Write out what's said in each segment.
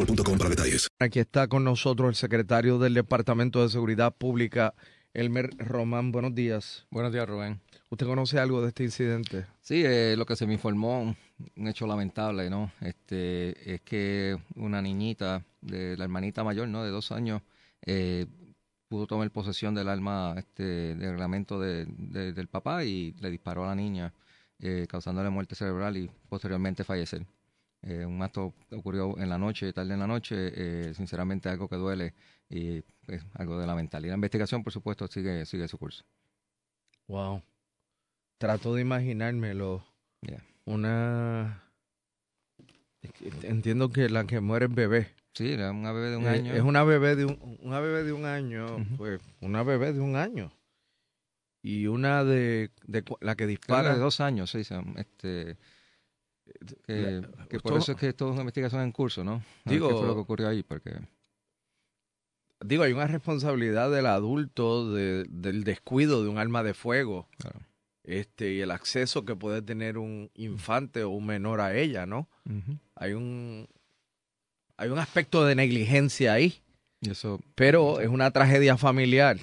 boostmobile.com para detalles. Aquí está con nosotros el secretario del Departamento de Seguridad Pública, Elmer Román. Buenos días. Buenos días, Rubén. ¿Usted conoce algo de este incidente? Sí, eh, lo que se me informó, un hecho lamentable, ¿no? Este, es que una niñita, de la hermanita mayor, ¿no? De dos años, eh, pudo tomar posesión del arma este, de reglamento de- de- del papá y le disparó a la niña, eh, causándole muerte cerebral y posteriormente fallecer. Eh, un acto ocurrió en la noche, tarde en la noche, eh, sinceramente algo que duele y pues, algo de lamentable. Y la investigación, por supuesto, sigue, sigue su curso. Wow. Trato de imaginármelo. Yeah. Una. es Entiendo que la que muere es bebé. Sí, una bebé de un Eh, año. Es una bebé de un, una bebé de un año. Pues una bebé de un año. Y una de, de la que Para dispara. de dos años, sí, este, que, que por eso es que esto es una investigación en curso, ¿no? A Digo- ¿Qué fue lo que ocurrió ahí? Porque Digo, hay una responsabilidad del adulto de- del descuido de un arma de fuego. Claro. Este, y el acceso que puede tener un infante o un menor a ella, ¿no? Hay un hay un aspecto de negligencia ahí, y eso, pero es una tragedia familiar.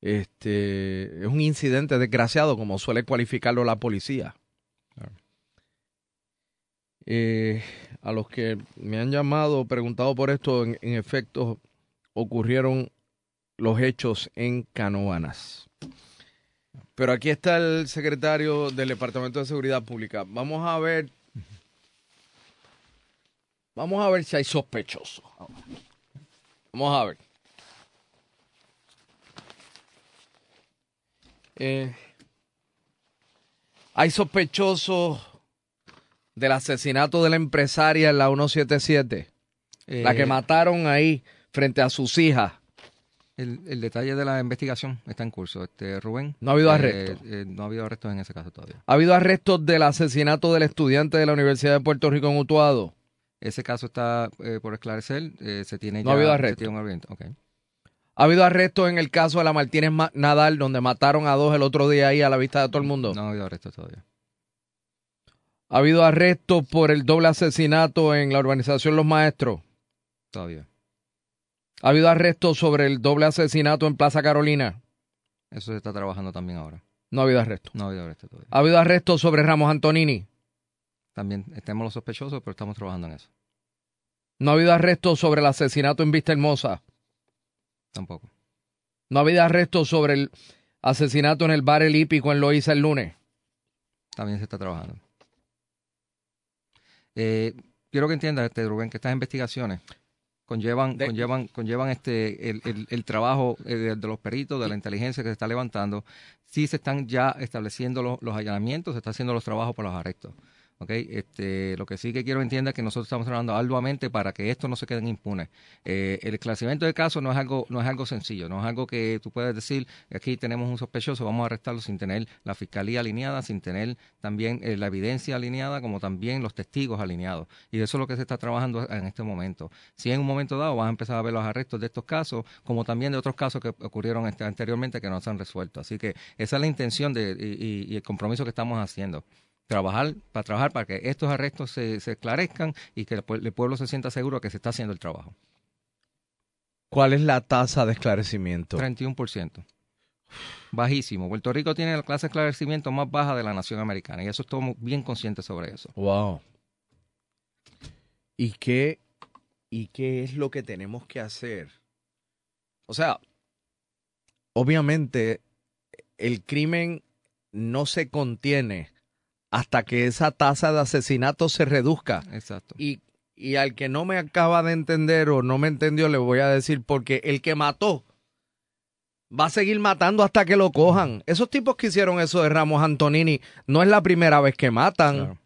Este, es un incidente desgraciado, como suele cualificarlo la policía. Eh, a los que me han llamado, preguntado por esto, en, en efecto, ocurrieron los hechos en Canoanas. Pero aquí está el secretario del Departamento de Seguridad Pública. Vamos a ver. Vamos a ver si hay sospechosos. Vamos a ver. Eh, hay sospechosos del asesinato de la empresaria en la 177. la que eh, mataron ahí frente a sus hijas. el, el detalle de la investigación está en curso. Este, Rubén. No ha habido eh, arresto. eh, no ha habido arrestos en ese caso todavía. Ha habido arrestos del asesinato del estudiante de la Universidad de Puerto Rico en Utuado. Ese caso está eh, por esclarecer. eh, se tiene No ya, ha habido se arresto. tiene un arresto. Ok. Ha habido arrestos en el caso de la Martínez Ma- Nadal, donde mataron a dos el otro día ahí a la vista de todo el mundo. No ha habido arrestos todavía. Ha habido arrestos por el doble asesinato en la urbanización Los Maestros. Todavía. Ha habido arrestos sobre el doble asesinato en Plaza Carolina. Eso se está trabajando también ahora. No ha habido arrestos. No ha habido arrestos todavía. Ha habido arrestos sobre Ramos Antonini. También tenemos los sospechosos, pero estamos trabajando en eso. No ha habido arrestos sobre el asesinato en Vista Hermosa. Tampoco. No ha habido arrestos sobre el asesinato en el bar El Hípico en Loíza el lunes. También se está trabajando. Eh, quiero que entiendas, este, Rubén, que estas investigaciones conllevan, conllevan, conllevan este el, el, el trabajo eh, de, de los peritos, de la inteligencia que se está levantando. Sí se están ya estableciendo los, los allanamientos, se están haciendo los trabajos para los arrestos. Okay, este, lo que sí que quiero entienda es que nosotros estamos trabajando arduamente para que esto no se quede impune. Eh, el esclarecimiento de casos no es algo no es algo sencillo, no es algo que tú puedes decir aquí tenemos un sospechoso, vamos a arrestarlo sin tener la fiscalía alineada, sin tener también eh, la evidencia alineada, como también los testigos alineados. Y eso es lo que se está trabajando en este momento. Si en un momento dado vas a empezar a ver los arrestos de estos casos, como también de otros casos que ocurrieron este, anteriormente que no se han resuelto. Así que esa es la intención de, y, y el compromiso que estamos haciendo trabajar para trabajar para que estos arrestos se, se esclarezcan y que el, el, pueblo se sienta seguro que se está haciendo el trabajo. ¿Cuál es la tasa de esclarecimiento? 31%. Bajísimo. Puerto Rico tiene la clase de esclarecimiento más baja de la nación americana y eso estamos bien conscientes sobre eso. Wow. ¿Y qué, ¿Y qué es lo que tenemos que hacer? O sea, obviamente el crimen no se contiene hasta que esa tasa de asesinato se reduzca. Exacto. Y, y al que no me acaba de entender o no me entendió, le voy a decir, porque el que mató va a seguir matando hasta que lo cojan. Esos tipos que hicieron eso de Ramos Antonini no es la primera vez que matan. Claro.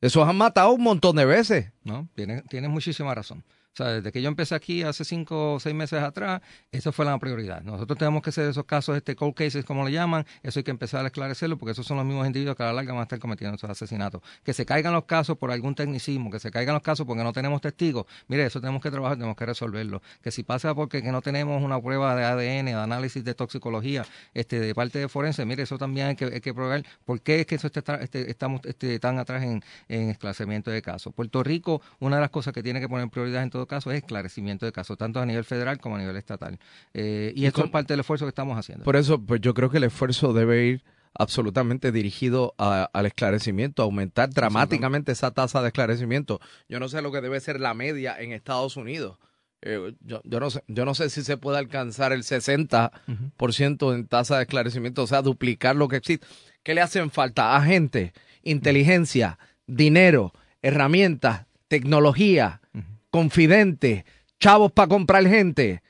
Esos han matado un montón de veces. No, tienes tiene muchísima razón. O sea, desde que yo empecé aquí hace cinco o seis meses atrás, eso fue la prioridad. Nosotros tenemos que hacer esos casos, este cold cases, como le llaman, eso hay que empezar a esclarecerlo, porque esos son los mismos individuos que a la larga van a estar cometiendo esos asesinatos. Que se caigan los casos por algún tecnicismo, que se caigan los casos porque no tenemos testigos, mire, eso tenemos que trabajar, tenemos que resolverlo. Que si pasa porque que no tenemos una prueba de ADN, de análisis de toxicología, este, de parte de forense, mire, eso también hay que, hay que probar por qué es que eso está, este, estamos este, tan atrás en, en esclarecimiento de casos. Puerto Rico, una de las cosas que tiene que poner prioridad en todo caso es esclarecimiento de casos, tanto a nivel federal como a nivel estatal. Eh, y, y esto con, es parte del esfuerzo que estamos haciendo. Por eso, pues yo creo que el esfuerzo debe ir absolutamente dirigido a, al esclarecimiento, aumentar dramáticamente esa tasa de esclarecimiento. Yo no sé lo que debe ser la media en Estados Unidos. Eh, yo, yo, no sé, yo no sé si se puede alcanzar el 60% uh -huh. en tasa de esclarecimiento, o sea, duplicar lo que existe. ¿Qué le hacen falta? Agentes, inteligencia, dinero, herramientas, tecnología, uh -huh confidentes, chavos para comprar gente.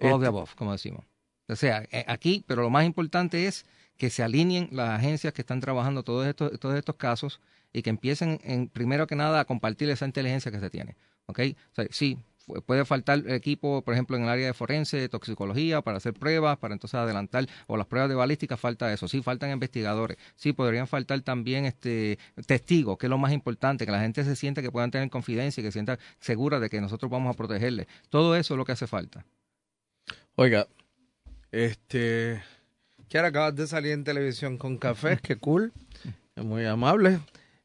All the above, como decimos. O sea, eh, aquí, pero lo más importante es que se alineen las agencias que están trabajando todos estos, todos estos casos y que empiecen, en, primero que nada, a compartir esa inteligencia que se tiene. ¿Ok? O sea, sí, puede faltar equipo, por ejemplo, en el área de forense, de toxicología, para hacer pruebas, para entonces adelantar, o las pruebas de balística, falta eso. Sí, faltan investigadores. Sí, podrían faltar también este testigos, que es lo más importante, que la gente se sienta que puedan tener confidencia y que se sienta segura de que nosotros vamos a protegerle. Todo eso es lo que hace falta. Oiga, este, ahora acabas de salir en televisión con café, qué cool, es muy amable.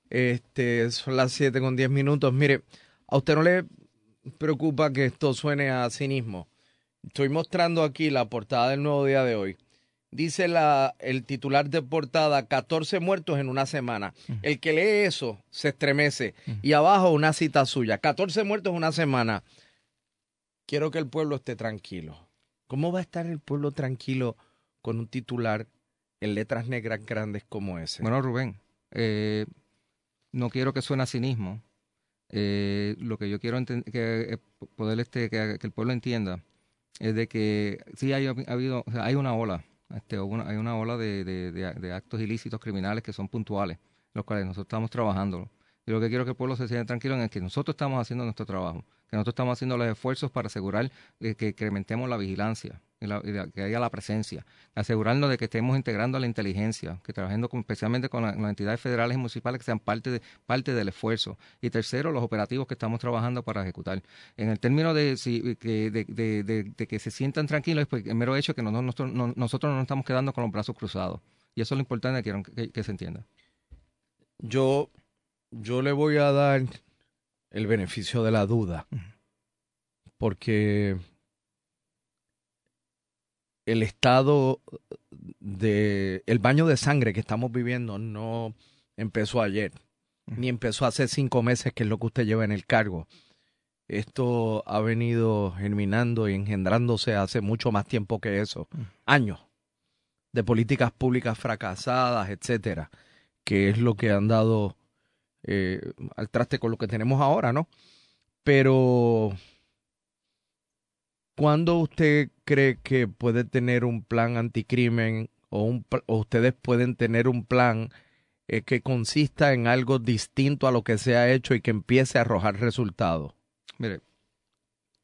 Este, son las 7 con 10 minutos. Mire, a usted no le preocupa que esto suene a cinismo. Estoy mostrando aquí la portada del nuevo día de hoy. Dice la, el titular de portada, 14 muertos en una semana. Uh -huh. El que lee eso se estremece. Uh -huh. Y abajo una cita suya, 14 muertos en una semana. Quiero que el pueblo esté tranquilo. ¿Cómo va a estar el pueblo tranquilo con un titular en letras negras grandes como ese? Bueno, Rubén, eh, no quiero que suene a cinismo, eh, lo que yo quiero que eh, poder este que, el pueblo entienda es de que sí hay ha habido hay una ola este hay una ola de, de, actos ilícitos criminales que son puntuales los cuales nosotros estamos trabajando. Y lo que quiero que el pueblo se sienta tranquilo en es que nosotros estamos haciendo nuestro trabajo que nosotros estamos haciendo los esfuerzos para asegurar que, que incrementemos la vigilancia que haya la presencia, asegurarnos de que estemos integrando a la inteligencia, que trabajando con, especialmente con, la, con, las entidades federales y municipales que sean parte, de, parte del esfuerzo. Y tercero, los operativos que estamos trabajando para ejecutar. En el término de, si, que, de, de, de que se sientan tranquilos, pues el mero hecho que no, nosotros, no, nosotros no nos estamos quedando con los brazos cruzados. Y eso es lo importante que, que, que se entienda. Yo, yo le voy a dar el beneficio de la duda, porque el estado de el baño de sangre que estamos viviendo no empezó ayer, ni empezó hace cinco meses, que es lo que usted lleva en el cargo. Esto ha venido germinando y engendrándose hace mucho más tiempo que eso, años de políticas públicas fracasadas, etcétera, que es lo que han dado eh, al traste con lo que tenemos ahora, ¿no? Pero, ¿cuándo usted cree que puede tener un plan anticrimen o, un, o ustedes pueden tener un plan eh, que consista en algo distinto a lo que se ha hecho y que empiece a arrojar resultados? Mire,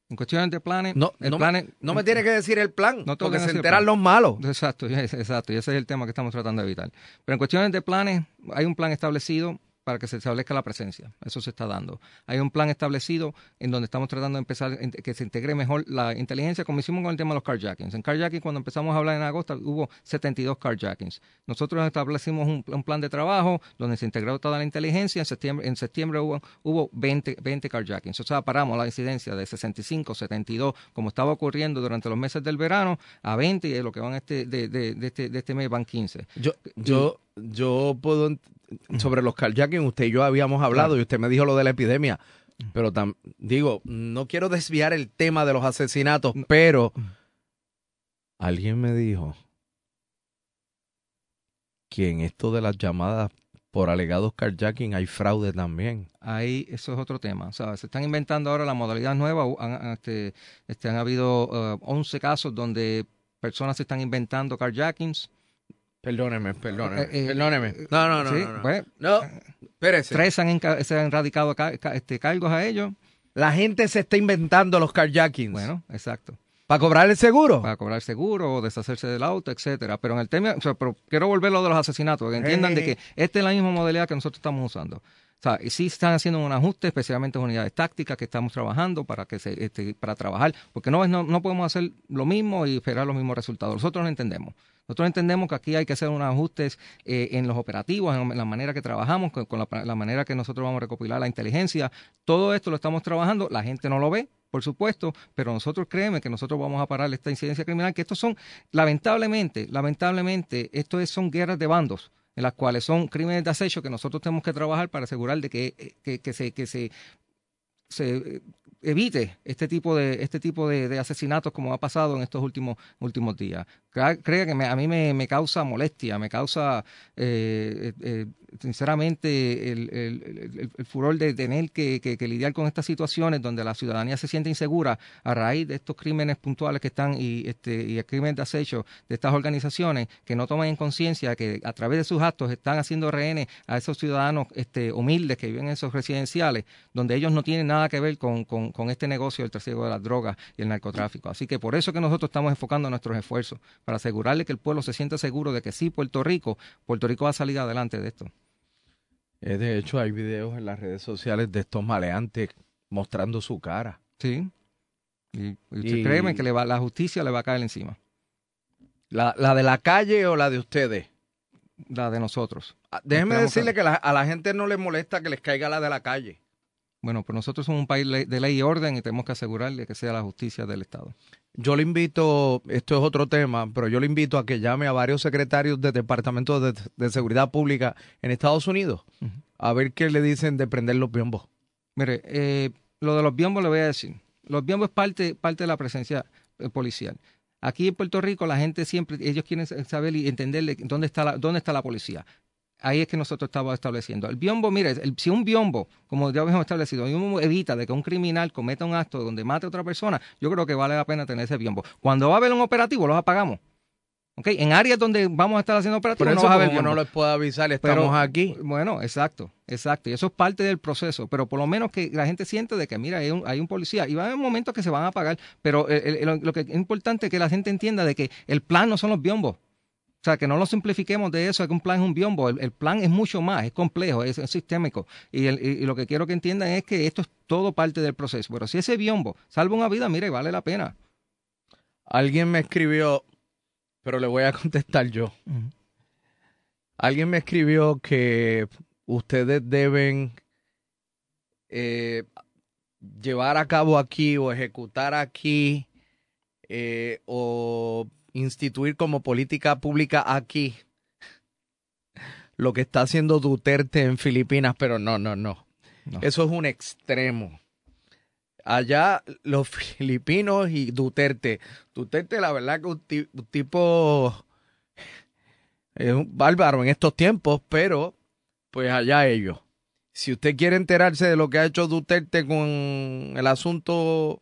en cuestiones de planes, no, el no, plan, no me tiene que decir el plan, no porque se enteran los malos. Exacto, exacto, y ese es el tema que estamos tratando de evitar. Pero en cuestiones de planes, hay un plan establecido para que se establezca la presencia. Eso se está dando. Hay un plan establecido en donde estamos tratando de empezar que se integre mejor la inteligencia, como hicimos con el tema de los carjackings. En carjacking, cuando empezamos a hablar en agosto, hubo 72 carjackings. Nosotros establecimos un, plan de trabajo donde se integró toda la inteligencia. En septiembre, en septiembre hubo, hubo 20, 20 carjackings. O sea, paramos la incidencia de 65, 72, como estaba ocurriendo durante los meses del verano, a 20 y lo que van este, de, de, de, este, de este mes van 15. Yo, yo, yo puedo sobre los carjacking, usted y yo habíamos hablado claro. y usted me dijo lo de la epidemia. Pero tam, digo, no quiero desviar el tema de los asesinatos, pero alguien me dijo que en esto de las llamadas por alegados carjacking hay fraude también. Ahí, eso es otro tema. O sea, se están inventando ahora la modalidad nueva. Han, este, este, han habido uh, 11 casos donde personas se están inventando carjackings Perdóneme, perdóneme, eh, eh, perdóneme. No, no, no, sí, no, no. Pues, no, espérese. Tres han se han radicado ca ca este, cargos a ellos. La gente se está inventando los carjackings. Bueno, exacto. ¿Para cobrar el seguro? Para cobrar el seguro o deshacerse del auto, etcétera. Pero en el tema, o sea, pero quiero volver a lo de los asesinatos, que entiendan Eh. de que esta es la misma modalidad que nosotros estamos usando. O sea, y sí están haciendo un ajuste, especialmente en unidades tácticas que estamos trabajando para que se, este, para trabajar, porque no, no, no podemos hacer lo mismo y esperar los mismos resultados. Nosotros lo entendemos. Nosotros entendemos que aquí hay que hacer unos ajustes eh, en los operativos, en la manera que trabajamos, con, con la, manera que nosotros vamos a recopilar la inteligencia. Todo esto lo estamos trabajando, la gente no lo ve, por supuesto, pero nosotros créeme que nosotros vamos a parar esta incidencia criminal, que estos son, lamentablemente, lamentablemente, esto es, son guerras de bandos en las cuales son crímenes de acecho que nosotros tenemos que trabajar para asegurar de que, que, que se, que se, se evite este tipo de este tipo de, asesinatos como ha pasado en estos últimos últimos días. Crea, que me, a mí me, me, causa molestia, me causa eh, eh, sinceramente el, el, furor de tener que, que, que, lidiar con estas situaciones donde la ciudadanía se siente insegura a raíz de estos crímenes puntuales que están y este y el crimen de acecho de estas organizaciones que no toman en conciencia que a través de sus actos están haciendo rehenes a esos ciudadanos este, humildes que viven en esos residenciales donde ellos no tienen nada que ver con, con, con este negocio del trasiego de las drogas y el narcotráfico. Así que por eso que nosotros estamos enfocando nuestros esfuerzos para asegurarle que el pueblo se sienta seguro de que sí, Puerto Rico, Puerto Rico va a salir adelante de esto. Eh, de hecho, hay videos en las redes sociales de estos maleantes mostrando su cara. Sí. Y, y usted y... créeme que le va, la justicia le va a caer encima. ¿La, ¿La de la calle o la de ustedes? La de nosotros. Ah, déjeme decirle que, que la, a la gente no le molesta que les caiga la de la calle. Bueno, pues nosotros somos un país de ley y orden y tenemos que asegurarle que sea la justicia del Estado. Yo le invito, esto es otro tema, pero yo le invito a que llame a varios secretarios de departamentos de, de seguridad pública en Estados Unidos uh -huh. a ver qué le dicen de prender los biombos. Mire, eh, lo de los biombos le voy a decir. Los biombos es parte, parte de la presencia eh, policial. Aquí en Puerto Rico la gente siempre, ellos quieren saber y entender dónde está la, dónde está la policía ahí es que nosotros estamos estableciendo. El biombo, mire, el, si un biombo, como ya habíamos establecido, evita de que un criminal cometa un acto donde mate a otra persona, yo creo que vale la pena tener ese biombo. Cuando va a haber un operativo, los apagamos. Okay. En áreas donde vamos a estar haciendo operativos, Por eso, no va a haber como no les puedo avisar, estamos pero, aquí. Bueno, exacto, exacto. Y eso es parte del proceso. Pero por lo menos que la gente siente de que, mira, hay un, hay un policía. Y va a haber momentos que se van a apagar. Pero el, el, lo que es importante es que la gente entienda de que el plan no son los biombos. O sea, que no lo simplifiquemos de eso, que un plan es un biombo. El, el plan es mucho más, es complejo, es, es sistémico. Y, el, y, lo que quiero que entiendan es que esto es todo parte del proceso. Pero si ese biombo salva una vida, mire, vale la pena. Alguien me escribió, pero le voy a contestar yo. Uh -huh. Alguien me escribió que ustedes deben eh, llevar a cabo aquí o ejecutar aquí eh, o instituir como política pública aquí lo que está haciendo Duterte en Filipinas, pero no, no, no. no. Eso es un extremo. Allá los filipinos y Duterte. Duterte, la verdad que un, un tipo es un bárbaro en estos tiempos, pero pues allá ellos. si usted quiere enterarse de lo que ha hecho Duterte con el asunto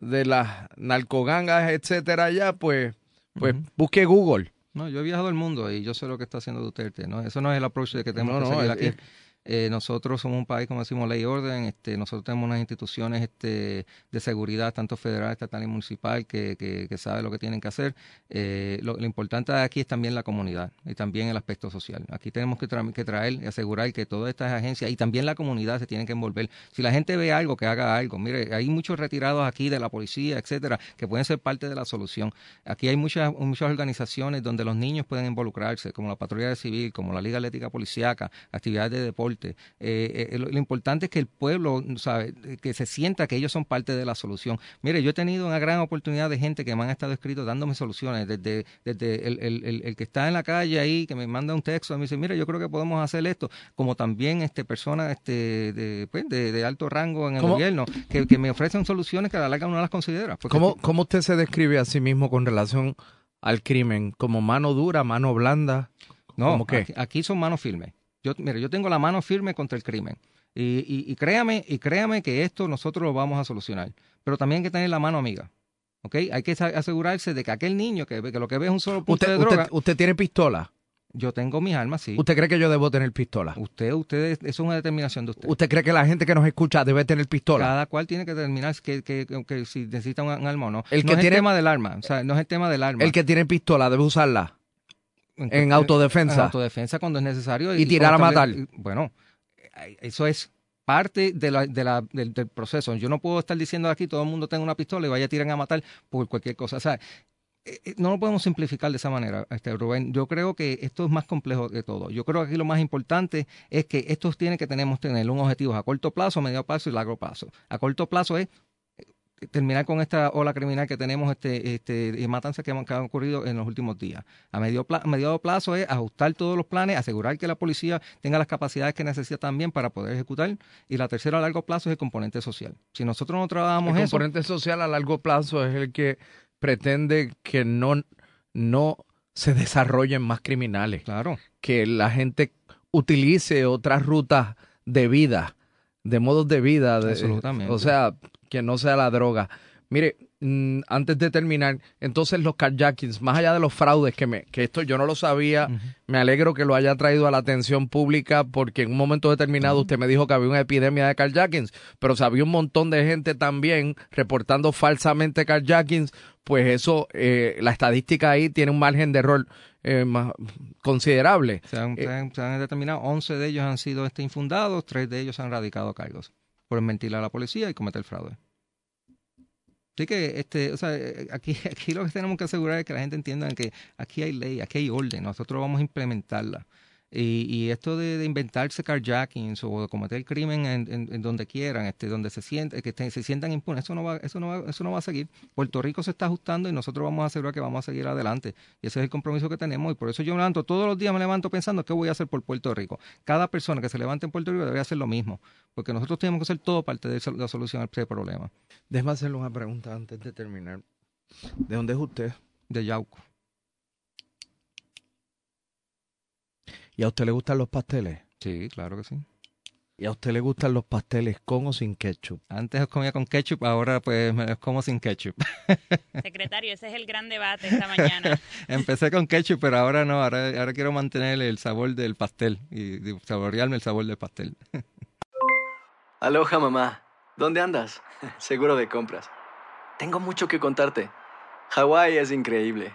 de las narcogangas, etcétera, ya, pues, pues busque Google. No, yo he viajado al mundo y yo sé lo que está haciendo Duterte. ¿no? Eso no es el approach que tenemos que seguir aquí. Eh, nosotros somos un país, como decimos, ley y orden. Este, nosotros tenemos unas instituciones este, de seguridad, tanto federal, estatal y municipal, que, que, que saben lo que tienen que hacer. Eh, lo, importante aquí es también la comunidad y también el aspecto social. Aquí tenemos que, que traer y asegurar que todas estas agencias y también la comunidad se tienen que envolver. Si la gente ve algo, que haga algo. Mire, hay muchos retirados aquí de la policía, etcétera, que pueden ser parte de la solución. Aquí hay muchas, muchas organizaciones donde los niños pueden involucrarse, como la Patrulla de Civil, como la Liga Atlética Policiaca, actividades de deporte eh, eh, lo, importante es que el pueblo, sabe, que se sienta que ellos son parte de la solución. Mire, yo he tenido una gran oportunidad de gente que me han estado escritos dándome soluciones, desde, desde el, que está en la calle ahí, que me manda un texto, me dice, mire, yo creo que podemos hacer esto, como también este personas este, de, pues, de, alto rango en el gobierno, que, me ofrecen soluciones que a la larga uno las considera. ¿Cómo, ¿Cómo usted se describe a sí mismo con relación al crimen? ¿Como mano dura, mano blanda? No, aquí, son manos firmes. Yo, mire, yo tengo la mano firme contra el crimen. Y, y, créame, y créame que esto nosotros lo vamos a solucionar. Pero también hay que tener la mano amiga. ¿Ok? Hay que asegurarse de que aquel niño que, que lo que ve es un solo punto de droga. Usted, tiene pistola? Yo tengo mis armas, sí. ¿Usted cree que yo debo tener pistola? Usted, usted, eso es una determinación de usted. ¿Usted cree que la gente que nos escucha debe tener pistola? Cada cual tiene que determinar que, que, que, si necesita un, arma o no. El no es el tema del arma, o sea, no es el tema del arma. El que tiene pistola debe usarla. En, autodefensa. En autodefensa cuando es necesario. Y, tirar a matar. Bueno, eso es parte de la, de la, del, proceso. Yo no puedo estar diciendo aquí todo el mundo tenga una pistola y vaya a tirar a matar por cualquier cosa. O sea, eh, eh, no lo podemos simplificar de esa manera, este, Rubén. Yo creo que esto es más complejo que todo. Yo creo que aquí lo más importante es que esto tiene que tenemos tener un objetivo a corto plazo, medio plazo y largo plazo. A corto plazo es terminar con esta ola criminal que tenemos, este, este, matanzas que, han, que han ocurrido en los últimos días. A medio, medio plazo es ajustar todos los planes, asegurar que la policía tenga las capacidades que necesita también para poder ejecutar. Y la tercera a largo plazo es el componente social. Si nosotros no trabajamos el componente social a largo plazo es el que pretende que no, no se desarrollen más criminales. Claro. Que la gente utilice otras rutas de vida, de modos de vida. Absolutamente. O sea, que no sea la droga. Mire, mm, antes de terminar, entonces los carjackings, más allá de los fraudes, que, me, que esto yo no lo sabía, me alegro que lo haya traído a la atención pública porque en un momento determinado usted me dijo que había una epidemia de carjackings, pero si había un montón de gente también reportando falsamente carjackings, pues eso, eh, la estadística ahí tiene un margen de error eh, más considerable. Se han, determinado, 11 de ellos han sido este, infundados, 3 de ellos han radicado cargos por mentir a la policía y cometer fraude. Así que, este, o sea, eh, aquí, aquí lo que tenemos que asegurar es que la gente entienda que aquí hay ley, aquí hay orden, nosotros vamos a implementarla. Y, y esto de, de, inventarse carjackings o de cometer crimen en, donde quieran, este, donde se sienten, que se sientan impunes, eso no va, eso no va, eso no va a seguir. Puerto Rico se está ajustando y nosotros vamos a asegurar que vamos a seguir adelante. Y ese es el compromiso que tenemos. Y por eso yo me levanto, todos los días me levanto pensando qué voy a hacer por Puerto Rico. Cada persona que se levante en Puerto Rico debe hacer lo mismo. Porque nosotros tenemos que hacer todo parte de la solución a ese problema. Déjame hacerle una pregunta antes de terminar. ¿De dónde es usted? De Yauco. ¿Y a usted le gustan los pasteles? Sí, claro que sí. ¿Y a usted le gustan los pasteles con o sin ketchup? Antes comía con ketchup, ahora pues me los como sin ketchup. Secretario, ese es el gran debate esta mañana. Empecé con ketchup, pero ahora no, ahora, ahora quiero mantener el sabor del pastel y saborearme el sabor del pastel. Aloha mamá, ¿dónde andas? Seguro de compras. Tengo mucho que contarte. Hawái es increíble.